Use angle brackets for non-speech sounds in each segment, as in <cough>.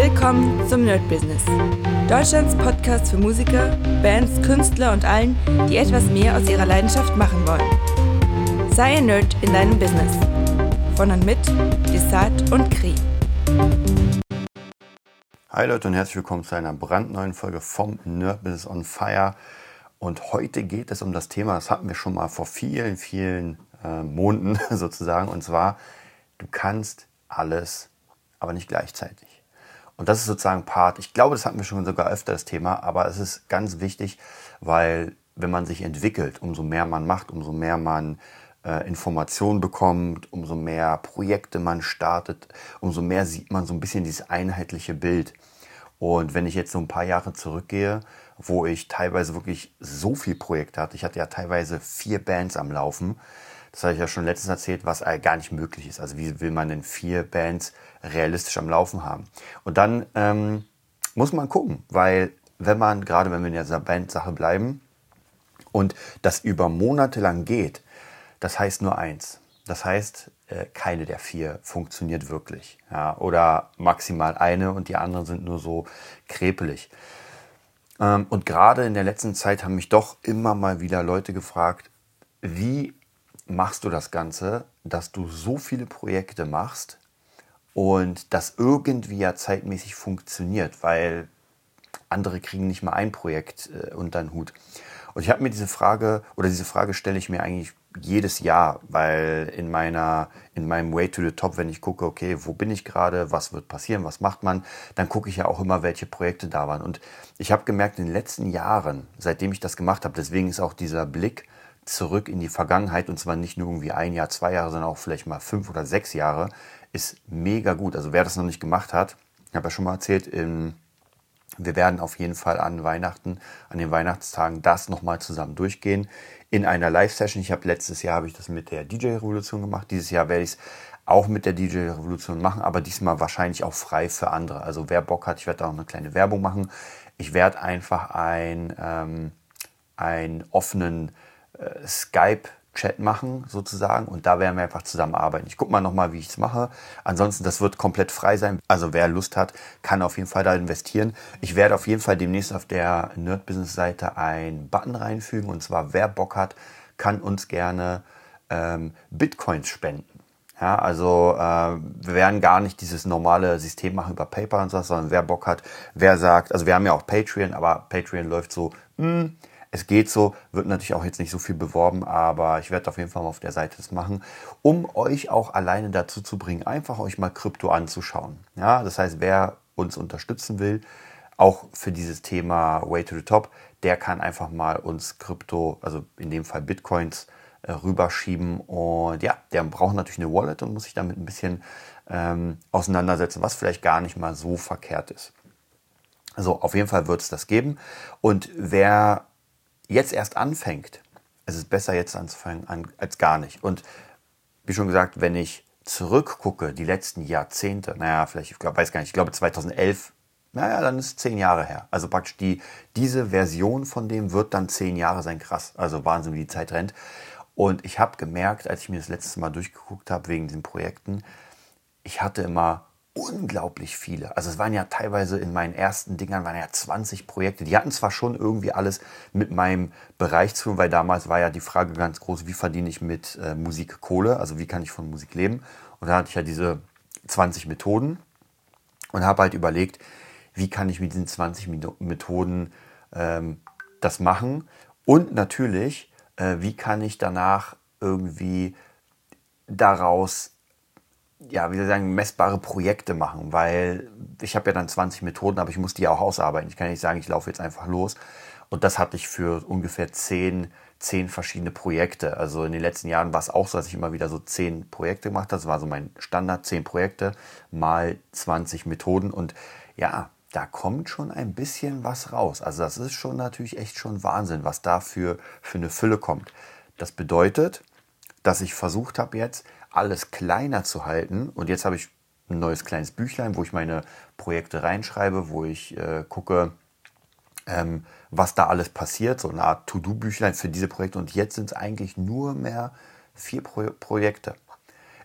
Willkommen zum Nerd Business. Deutschlands Podcast für Musiker, Bands, Künstler und allen, die etwas mehr aus ihrer Leidenschaft machen wollen. Sei ein Nerd in deinem Business. Von und mit Desart und Kri. Hi Leute und herzlich willkommen zu einer brandneuen Folge vom Nerd Business on Fire. Und heute geht es um das Thema, das hatten wir schon mal vor vielen, vielen äh, Monaten <laughs> sozusagen. Und zwar, du kannst alles, aber nicht gleichzeitig. Und das ist sozusagen Part, ich glaube, das hatten wir schon sogar öfter das Thema, aber es ist ganz wichtig, weil wenn man sich entwickelt, umso mehr man macht, umso mehr man äh, Informationen bekommt, umso mehr Projekte man startet, umso mehr sieht man so ein bisschen dieses einheitliche Bild. Und wenn ich jetzt so ein paar Jahre zurückgehe, wo ich teilweise wirklich so viel Projekte hatte, ich hatte ja teilweise vier Bands am Laufen, das habe ich ja schon letztens erzählt, was gar nicht möglich ist. Also wie will man denn vier Bands realistisch am Laufen haben? Und dann ähm, muss man gucken, weil wenn man, gerade wenn wir in dieser Bandsache bleiben und das über Monate lang geht, das heißt nur eins. Das heißt, äh, keine der vier funktioniert wirklich. Ja, oder maximal eine und die anderen sind nur so krepelig. Ähm, und gerade in der letzten Zeit haben mich doch immer mal wieder Leute gefragt, wie machst du das Ganze, dass du so viele Projekte machst und das irgendwie ja zeitmäßig funktioniert, weil andere kriegen nicht mal ein Projekt äh, unter den Hut. Und ich habe mir diese Frage, oder diese Frage stelle ich mir eigentlich jedes Jahr, weil in meiner, in meinem Way to the Top, wenn ich gucke, okay, wo bin ich gerade, was wird passieren, was macht man, dann gucke ich ja auch immer, welche Projekte da waren. Und ich habe gemerkt, in den letzten Jahren, seitdem ich das gemacht habe, deswegen ist auch dieser Blick zurück in die Vergangenheit und zwar nicht nur irgendwie ein Jahr, zwei Jahre, sondern auch vielleicht mal fünf oder sechs Jahre, ist mega gut. Also wer das noch nicht gemacht hat, ich habe ja schon mal erzählt, in, wir werden auf jeden Fall an Weihnachten, an den Weihnachtstagen das nochmal zusammen durchgehen in einer Live-Session. Ich habe letztes Jahr habe ich das mit der DJ-Revolution gemacht. Dieses Jahr werde ich es auch mit der DJ-Revolution machen, aber diesmal wahrscheinlich auch frei für andere. Also wer Bock hat, ich werde da auch eine kleine Werbung machen. Ich werde einfach ein, ähm, einen offenen äh, Skype Chat machen sozusagen und da werden wir einfach zusammenarbeiten. Ich gucke mal nochmal, wie ich es mache. Ansonsten, das wird komplett frei sein. Also wer Lust hat, kann auf jeden Fall da investieren. Ich werde auf jeden Fall demnächst auf der Nerd Business Seite einen Button reinfügen und zwar wer Bock hat, kann uns gerne ähm, Bitcoins spenden. Ja, also äh, wir werden gar nicht dieses normale System machen über PayPal und so, sondern wer Bock hat, wer sagt, also wir haben ja auch Patreon, aber Patreon läuft so, mh, hm, es geht so, wird natürlich auch jetzt nicht so viel beworben, aber ich werde auf jeden Fall mal auf der Seite das machen, um euch auch alleine dazu zu bringen, einfach euch mal Krypto anzuschauen. Ja, das heißt, wer uns unterstützen will, auch für dieses Thema Way to the Top, der kann einfach mal uns Krypto, also in dem Fall Bitcoins, äh, rüberschieben. Und ja, der braucht natürlich eine Wallet und muss sich damit ein bisschen ähm, auseinandersetzen, was vielleicht gar nicht mal so verkehrt ist. Also auf jeden Fall wird es das geben. Und wer jetzt erst anfängt, es ist besser jetzt anzufangen als gar nicht. Und wie schon gesagt, wenn ich zurückgucke, die letzten Jahrzehnte, naja, vielleicht, ich glaube, weiß gar nicht, ich glaube 2011, naja, dann ist zehn Jahre her. Also praktisch die, diese Version von dem wird dann zehn Jahre sein, krass. Also Wahnsinn, wie die Zeit rennt. Und ich habe gemerkt, als ich mir das letzte Mal durchgeguckt habe wegen diesen Projekten, ich hatte immer unglaublich viele. Also es waren ja teilweise in meinen ersten Dingern waren ja 20 Projekte. Die hatten zwar schon irgendwie alles mit meinem Bereich zu tun, weil damals war ja die Frage ganz groß, wie verdiene ich mit äh, Musik Kohle? Also wie kann ich von Musik leben? Und da hatte ich ja diese 20 Methoden und habe halt überlegt, wie kann ich mit diesen 20 Methoden ähm, das machen? Und natürlich, äh, wie kann ich danach irgendwie daraus ja, wie soll ich sagen, messbare Projekte machen, weil ich habe ja dann 20 Methoden, aber ich muss die auch ausarbeiten. Ich kann nicht sagen, ich laufe jetzt einfach los. Und das hatte ich für ungefähr 10, 10 verschiedene Projekte. Also in den letzten Jahren war es auch so, dass ich immer wieder so 10 Projekte gemacht habe. Das war so mein Standard, 10 Projekte mal 20 Methoden. Und ja, da kommt schon ein bisschen was raus. Also das ist schon natürlich echt schon Wahnsinn, was da für, für eine Fülle kommt. Das bedeutet, dass ich versucht habe jetzt, alles kleiner zu halten. Und jetzt habe ich ein neues kleines Büchlein, wo ich meine Projekte reinschreibe, wo ich äh, gucke, ähm, was da alles passiert. So eine Art To-Do-Büchlein für diese Projekte. Und jetzt sind es eigentlich nur mehr vier Pro Projekte.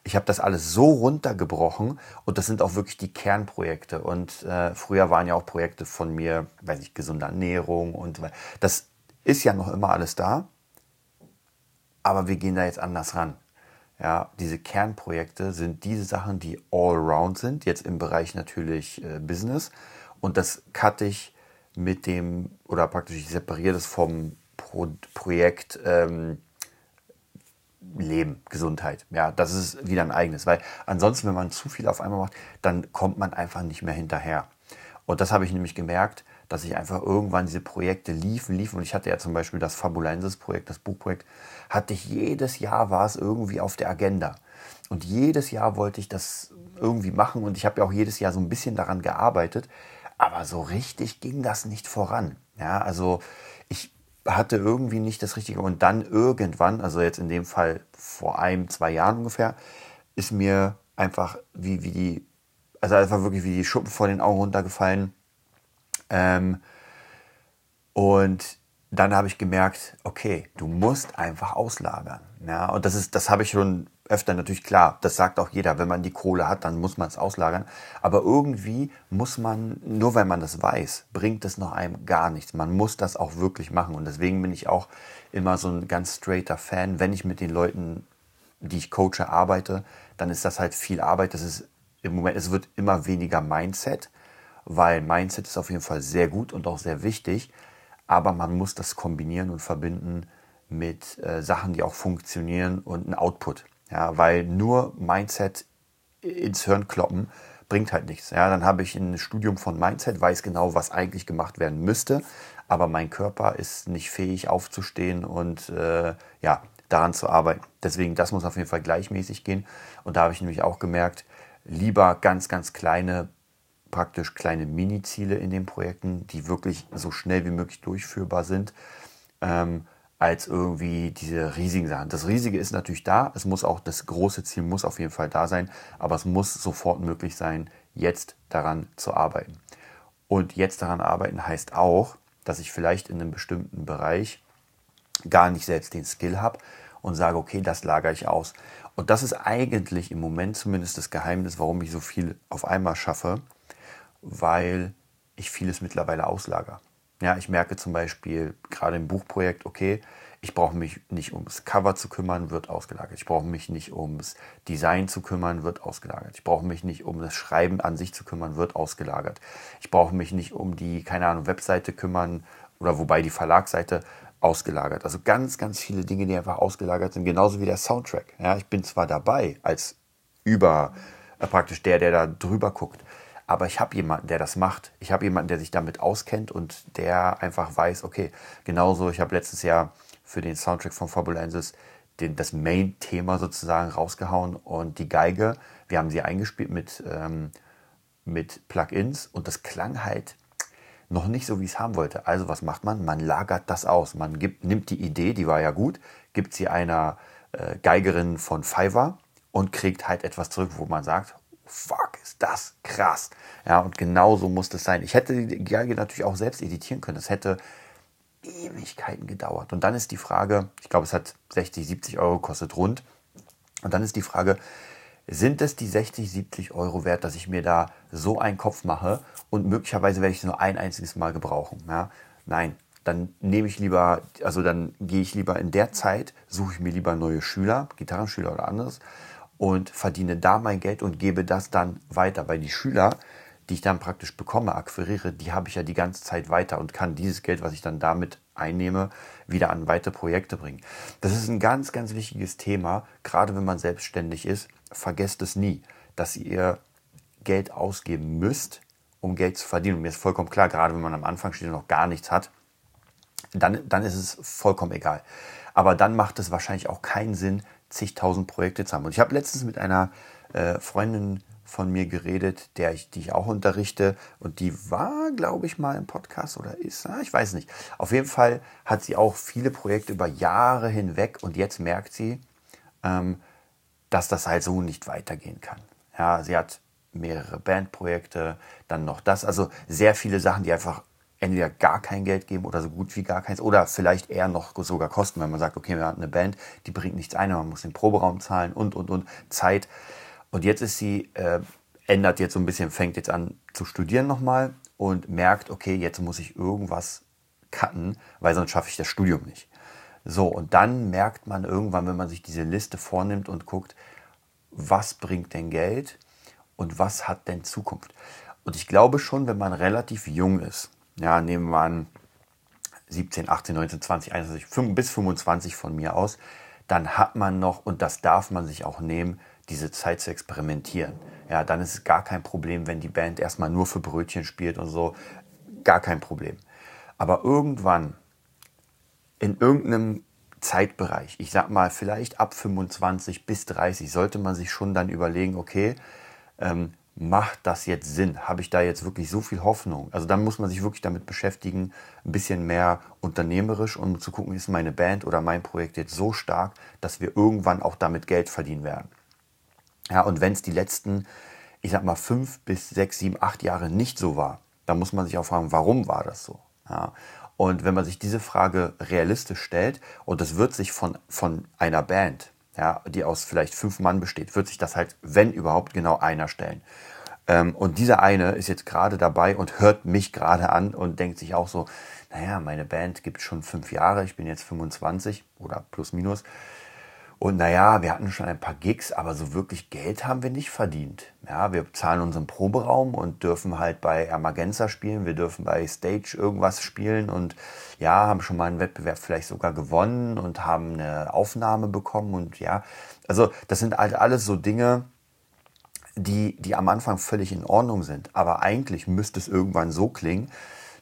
ich habe das alles so runtergebrochen und das sind auch wirklich die Kernprojekte. Und äh, früher waren ja auch Projekte von mir, weiß ich, gesunde Ernährung und das ist ja noch immer alles da, aber wir gehen da jetzt anders ran. Ja, diese Kernprojekte sind diese Sachen, die all around sind, jetzt im Bereich natürlich äh, Business. Und das cutte ich mit dem, oder praktisch ich separiere das vom Pro Projekt ähm, Leben, Gesundheit. Ja, das ist wieder ein eigenes, weil ansonsten, wenn man zu viel auf einmal macht, dann kommt man einfach nicht mehr hinterher. Und das habe ich nämlich gemerkt, dass ich einfach irgendwann diese Projekte liefen, liefen. Und ich hatte ja zum Beispiel das Fabulensis-Projekt, das Buchprojekt, hatte ich jedes Jahr war es irgendwie auf der Agenda. Und jedes Jahr wollte ich das irgendwie machen und ich habe ja auch jedes Jahr so ein bisschen daran gearbeitet, aber so richtig ging das nicht voran. Ja, also ich hatte irgendwie nicht das Richtige und dann irgendwann, also jetzt in dem Fall vor einem, zwei Jahren ungefähr, ist mir einfach wie, wie die, also einfach wirklich wie die Schuppen vor den Augen runtergefallen. Ähm, und dann habe ich gemerkt, okay, du musst einfach auslagern. Ja, und das ist, das habe ich schon öfter natürlich klar. Das sagt auch jeder. Wenn man die Kohle hat, dann muss man es auslagern. Aber irgendwie muss man, nur weil man das weiß, bringt es noch einem gar nichts. Man muss das auch wirklich machen. Und deswegen bin ich auch immer so ein ganz straighter Fan. Wenn ich mit den Leuten, die ich coache, arbeite, dann ist das halt viel Arbeit. Das ist im Moment, es wird immer weniger Mindset, weil Mindset ist auf jeden Fall sehr gut und auch sehr wichtig aber man muss das kombinieren und verbinden mit äh, Sachen, die auch funktionieren und ein Output. Ja, weil nur Mindset ins Hirn kloppen bringt halt nichts. Ja, dann habe ich ein Studium von Mindset, weiß genau, was eigentlich gemacht werden müsste, aber mein Körper ist nicht fähig aufzustehen und äh, ja, daran zu arbeiten. Deswegen, das muss auf jeden Fall gleichmäßig gehen. Und da habe ich nämlich auch gemerkt, lieber ganz, ganz kleine praktisch kleine Mini-Ziele in den Projekten, die wirklich so schnell wie möglich durchführbar sind, ähm, als irgendwie diese riesigen Sachen. Das Riesige ist natürlich da, es muss auch, das große Ziel muss auf jeden Fall da sein, aber es muss sofort möglich sein, jetzt daran zu arbeiten. Und jetzt daran arbeiten heißt auch, dass ich vielleicht in einem bestimmten Bereich gar nicht selbst den Skill habe und sage, okay, das lagere ich aus. Und das ist eigentlich im Moment zumindest das Geheimnis, warum ich so viel auf einmal schaffe, weil ich vieles mittlerweile auslager. Ja, ich merke zum Beispiel gerade im Buchprojekt, okay, ich brauche mich nicht ums Cover zu kümmern, wird ausgelagert. Ich brauche mich nicht ums Design zu kümmern, wird ausgelagert. Ich brauche mich nicht um das Schreiben an sich zu kümmern, wird ausgelagert. Ich brauche mich nicht um die, keine Ahnung, Webseite kümmern oder wobei die Verlagsseite ausgelagert. Also ganz, ganz viele Dinge, die einfach ausgelagert sind, genauso wie der Soundtrack. Ja, ich bin zwar dabei als über äh, praktisch der, der da drüber guckt, aber ich habe jemanden, der das macht. Ich habe jemanden, der sich damit auskennt und der einfach weiß, okay, genauso, ich habe letztes Jahr für den Soundtrack von Fabulensis den, das Main-Thema sozusagen rausgehauen und die Geige, wir haben sie eingespielt mit, ähm, mit Plugins und das klang halt noch nicht so, wie ich es haben wollte. Also was macht man? Man lagert das aus. Man gibt, nimmt die Idee, die war ja gut, gibt sie einer äh, Geigerin von Fiverr und kriegt halt etwas zurück, wo man sagt, fuck, ist das krass. Ja, und genau so muss das sein. Ich hätte die Geige natürlich auch selbst editieren können. Das hätte Ewigkeiten gedauert. Und dann ist die Frage, ich glaube, es hat 60, 70 Euro kostet rund. Und dann ist die Frage, sind es die 60, 70 Euro wert, dass ich mir da so einen Kopf mache und möglicherweise werde ich es nur ein einziges Mal gebrauchen? Ja? Nein, dann nehme ich lieber, also dann gehe ich lieber in der Zeit, suche ich mir lieber neue Schüler, Gitarrenschüler oder anderes und verdiene da mein Geld und gebe das dann weiter. Weil die Schüler, die ich dann praktisch bekomme, akquiriere, die habe ich ja die ganze Zeit weiter und kann dieses Geld, was ich dann damit einnehme, wieder an weitere Projekte bringen. Das ist ein ganz, ganz wichtiges Thema, gerade wenn man selbstständig ist. Vergesst es nie, dass ihr Geld ausgeben müsst, um Geld zu verdienen. Und mir ist vollkommen klar, gerade wenn man am Anfang steht und noch gar nichts hat, dann, dann ist es vollkommen egal. Aber dann macht es wahrscheinlich auch keinen Sinn, zigtausend Projekte zu haben. Und ich habe letztens mit einer äh, Freundin von mir geredet, der ich, die ich auch unterrichte. Und die war, glaube ich, mal im Podcast oder ist, ah, ich weiß nicht. Auf jeden Fall hat sie auch viele Projekte über Jahre hinweg und jetzt merkt sie, ähm, dass das halt so nicht weitergehen kann. Ja, sie hat mehrere Bandprojekte, dann noch das. Also sehr viele Sachen, die einfach entweder gar kein Geld geben oder so gut wie gar keins oder vielleicht eher noch sogar kosten, wenn man sagt, okay, wir haben eine Band, die bringt nichts ein, man muss den Proberaum zahlen und, und, und, Zeit. Und jetzt ist sie, äh, ändert jetzt so ein bisschen, fängt jetzt an zu studieren nochmal und merkt, okay, jetzt muss ich irgendwas cutten, weil sonst schaffe ich das Studium nicht. So, und dann merkt man irgendwann, wenn man sich diese Liste vornimmt und guckt, was bringt denn Geld und was hat denn Zukunft. Und ich glaube schon, wenn man relativ jung ist, ja, nehmen wir an 17, 18, 19, 20, 21, bis 25 von mir aus, dann hat man noch, und das darf man sich auch nehmen, diese Zeit zu experimentieren. Ja, dann ist es gar kein Problem, wenn die Band erstmal nur für Brötchen spielt und so. Gar kein Problem. Aber irgendwann, in irgendeinem Zeitbereich, ich sag mal vielleicht ab 25 bis 30, sollte man sich schon dann überlegen, okay, ähm, macht das jetzt Sinn? Habe ich da jetzt wirklich so viel Hoffnung? Also dann muss man sich wirklich damit beschäftigen, ein bisschen mehr unternehmerisch, um zu gucken, ist meine Band oder mein Projekt jetzt so stark, dass wir irgendwann auch damit Geld verdienen werden. Ja, und wenn es die letzten, ich sag mal, fünf bis sechs, sieben, acht Jahre nicht so war, dann muss man sich auch fragen, warum war das so? Ja, und wenn man sich diese Frage realistisch stellt, und das wird sich von, von einer Band, ja, die aus vielleicht fünf Mann besteht, wird sich das halt, wenn überhaupt, genau einer stellen. Ähm, und dieser eine ist jetzt gerade dabei und hört mich gerade an und denkt sich auch so, naja, meine Band gibt schon fünf Jahre, ich bin jetzt 25 oder plus minus. Und naja, wir hatten schon ein paar Gigs, aber so wirklich Geld haben wir nicht verdient. Ja, wir zahlen unseren Proberaum und dürfen halt bei Ermagenza spielen, wir dürfen bei Stage irgendwas spielen und ja, haben schon mal einen Wettbewerb vielleicht sogar gewonnen und haben eine Aufnahme bekommen und ja, also das sind halt alles so Dinge, die, die am Anfang völlig in Ordnung sind. Aber eigentlich müsste es irgendwann so klingen,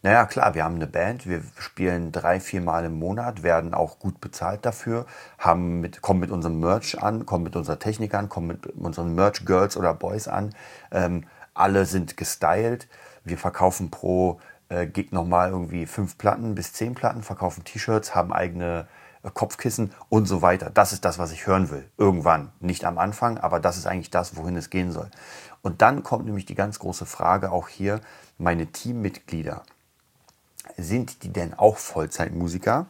naja, klar, wir haben eine Band, wir spielen drei, vier Mal im Monat, werden auch gut bezahlt dafür, haben mit, kommen mit unserem Merch an, kommen mit unserer Technik an, kommen mit unseren Merch-Girls oder Boys an. Ähm, alle sind gestylt. Wir verkaufen pro äh, Gig nochmal irgendwie fünf Platten bis zehn Platten, verkaufen T-Shirts, haben eigene äh, Kopfkissen und so weiter. Das ist das, was ich hören will. Irgendwann. Nicht am Anfang, aber das ist eigentlich das, wohin es gehen soll. Und dann kommt nämlich die ganz große Frage auch hier, meine Teammitglieder sind die denn auch Vollzeitmusiker?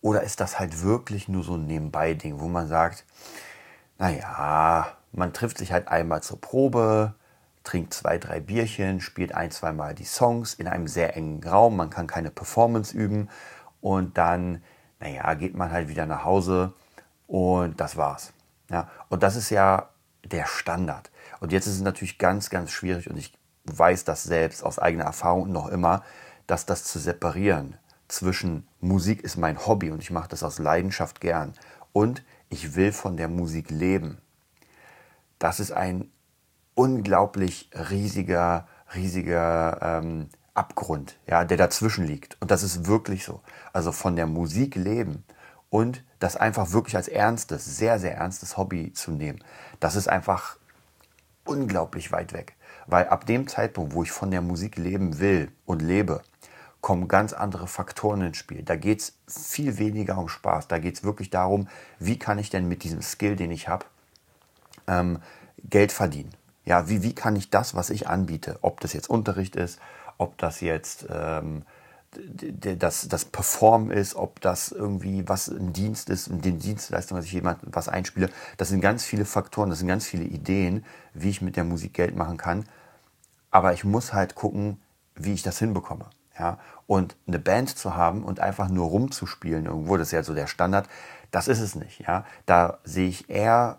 Oder ist das halt wirklich nur so ein Nebenbei-Ding, wo man sagt, naja, man trifft sich halt einmal zur Probe, trinkt zwei, drei Bierchen, spielt ein, zwei Mal die Songs in einem sehr engen Raum, man kann keine Performance üben und dann, naja, geht man halt wieder nach Hause und das war's. Ja, und das ist ja der Standard. Und jetzt ist es natürlich ganz, ganz schwierig und ich weiß das selbst aus eigener Erfahrung noch immer, dass das zu separieren zwischen Musik ist mein Hobby und ich mache das aus Leidenschaft gern und ich will von der Musik leben. Das ist ein unglaublich riesiger, riesiger ähm, Abgrund, ja, der dazwischen liegt. Und das ist wirklich so. Also von der Musik leben und das einfach wirklich als ernstes, sehr, sehr ernstes Hobby zu nehmen, das ist einfach unglaublich weit weg. Weil ab dem Zeitpunkt, wo ich von der Musik leben will und lebe, kommen ganz andere Faktoren ins Spiel. Da geht es viel weniger um Spaß. Da geht es wirklich darum, wie kann ich denn mit diesem Skill, den ich habe, ähm, Geld verdienen. Ja, wie, wie kann ich das, was ich anbiete, ob das jetzt Unterricht ist, ob das jetzt ähm, das, das Perform ist, ob das irgendwie was ein Dienst ist, den Dienstleistung, dass ich jemand was einspiele. Das sind ganz viele Faktoren, das sind ganz viele Ideen, wie ich mit der Musik Geld machen kann. Aber ich muss halt gucken, wie ich das hinbekomme. Ja? Und eine Band zu haben und einfach nur rumzuspielen irgendwo, das ist ja so der Standard, das ist es nicht. Ja? Da sehe ich eher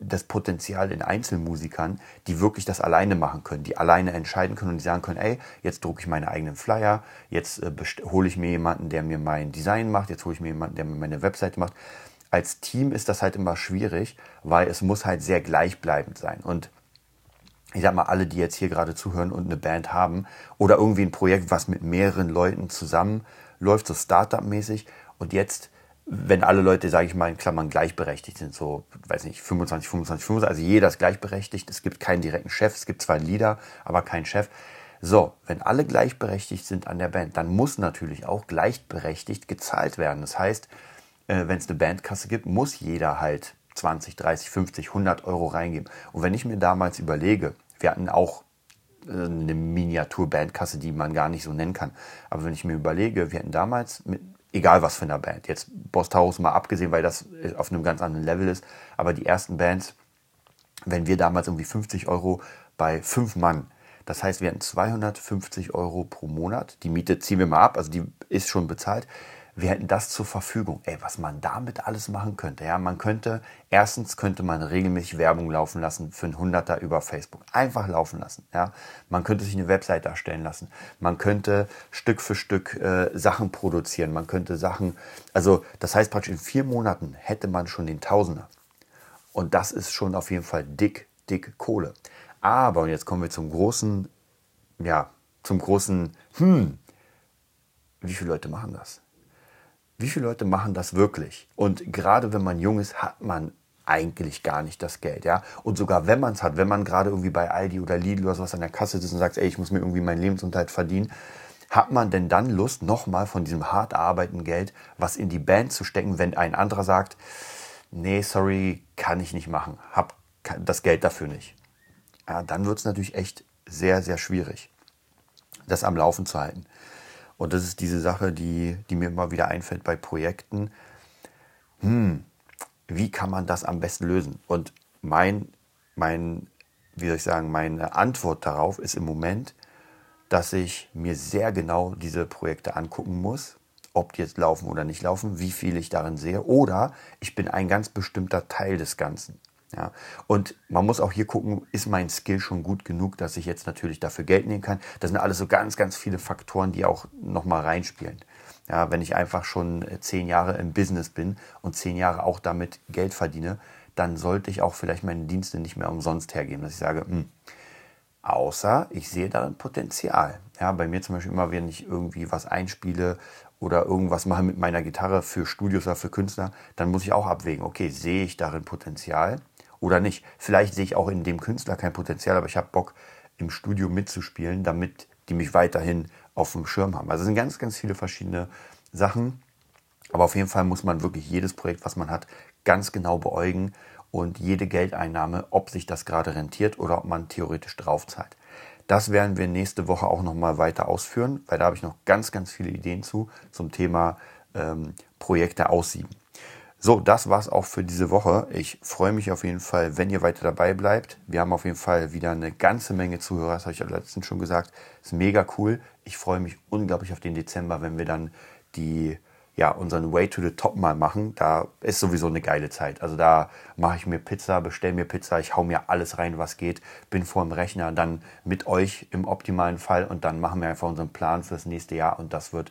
das Potenzial in Einzelmusikern, die wirklich das alleine machen können, die alleine entscheiden können und die sagen können, ey, jetzt drucke ich meine eigenen Flyer, jetzt äh, hole ich mir jemanden, der mir mein Design macht, jetzt hole ich mir jemanden, der mir meine Webseite macht. Als Team ist das halt immer schwierig, weil es muss halt sehr gleichbleibend sein. Und ich sag mal, alle, die jetzt hier gerade zuhören und eine Band haben oder irgendwie ein Projekt, was mit mehreren Leuten zusammenläuft, so Startup-mäßig und jetzt, wenn alle Leute, sage ich mal, in Klammern gleichberechtigt sind, so, weiß nicht, 25, 25, 25, also jeder ist gleichberechtigt, es gibt keinen direkten Chef, es gibt zwar einen Leader, aber keinen Chef. So, wenn alle gleichberechtigt sind an der Band, dann muss natürlich auch gleichberechtigt gezahlt werden. Das heißt, äh, wenn es eine Bandkasse gibt, muss jeder halt 20, 30, 50, 100 Euro reingeben. Und wenn ich mir damals überlege, wir hatten auch eine Miniatur-Bandkasse, die man gar nicht so nennen kann. Aber wenn ich mir überlege, wir hatten damals mit, egal was für eine Band, jetzt Boss Taurus mal abgesehen, weil das auf einem ganz anderen Level ist, aber die ersten Bands, wenn wir damals irgendwie 50 Euro bei fünf Mann, das heißt, wir hatten 250 Euro pro Monat. Die Miete ziehen wir mal ab, also die ist schon bezahlt wir hätten das zur Verfügung. Ey, was man damit alles machen könnte. Ja, man könnte, erstens könnte man regelmäßig Werbung laufen lassen für ein Hunderter über Facebook. Einfach laufen lassen. Ja, man könnte sich eine Website darstellen lassen. Man könnte Stück für Stück äh, Sachen produzieren. Man könnte Sachen, also das heißt praktisch in vier Monaten hätte man schon den Tausender. Und das ist schon auf jeden Fall dick, dick Kohle. Aber, und jetzt kommen wir zum großen, ja, zum großen, hm, wie viele Leute machen das? Wie viele Leute machen das wirklich? Und gerade wenn man jung ist, hat man eigentlich gar nicht das Geld, ja. Und sogar wenn man es hat, wenn man gerade irgendwie bei Aldi oder Lidl oder sowas an der Kasse ist und sagt, ey, ich muss mir irgendwie meinen Lebensunterhalt verdienen, hat man denn dann Lust, nochmal von diesem hart arbeitenden Geld was in die Band zu stecken, wenn ein anderer sagt, nee, sorry, kann ich nicht machen, hab das Geld dafür nicht. Ja, dann wird es natürlich echt sehr, sehr schwierig, das am Laufen zu halten. Und das ist diese Sache, die, die mir immer wieder einfällt bei Projekten. Hm, wie kann man das am besten lösen? Und mein, mein, wie soll ich sagen, meine Antwort darauf ist im Moment, dass ich mir sehr genau diese Projekte angucken muss, ob die jetzt laufen oder nicht laufen, wie viel ich darin sehe. Oder ich bin ein ganz bestimmter Teil des Ganzen. Ja, und man muss auch hier gucken, ist mein Skill schon gut genug, dass ich jetzt natürlich dafür Geld nehmen kann. Das sind alles so ganz, ganz viele Faktoren, die auch nochmal reinspielen. Ja, wenn ich einfach schon äh, zehn Jahre im Business bin und zehn Jahre auch damit Geld verdiene, dann sollte ich auch vielleicht meine Dienste nicht mehr umsonst hergeben, dass ich sage, mh, hm, außer ich sehe darin Potenzial. Ja, bei mir zum Beispiel immer, wenn ich irgendwie was einspiele oder irgendwas mache mit meiner Gitarre für Studios oder für Künstler, dann muss ich auch abwägen, okay, sehe ich darin Potenzial oder nicht. Vielleicht sehe ich auch in dem Künstler kein Potenzial, aber ich habe Bock, im Studio mitzuspielen, damit die mich weiterhin auf dem Schirm haben. Also es sind ganz, ganz viele verschiedene Sachen. Aber auf jeden Fall muss man wirklich jedes Projekt, was man hat, ganz genau beäugen und jede Geldeinnahme, ob sich das gerade rentiert oder ob man theoretisch draufzahlt. Das werden wir nächste Woche auch nochmal weiter ausführen, weil da habe ich noch ganz, ganz viele Ideen zu zum Thema ähm, Projekte aussieben. So, das war's auch für diese Woche. Ich freue mich auf jeden Fall, wenn ihr weiter dabei bleibt. Wir haben auf jeden Fall wieder eine ganze Menge Zuhörer, das habe ich ja letztens schon gesagt. Ist mega cool. Ich freue mich unglaublich auf den Dezember, wenn wir dann die ja, unseren Way to the Top mal machen. Da ist sowieso eine geile Zeit. Also da mache ich mir Pizza, bestelle mir Pizza, ich hau mir alles rein, was geht, bin vor dem Rechner, dann mit euch im optimalen Fall und dann machen wir einfach unseren Plan fürs nächste Jahr und das wird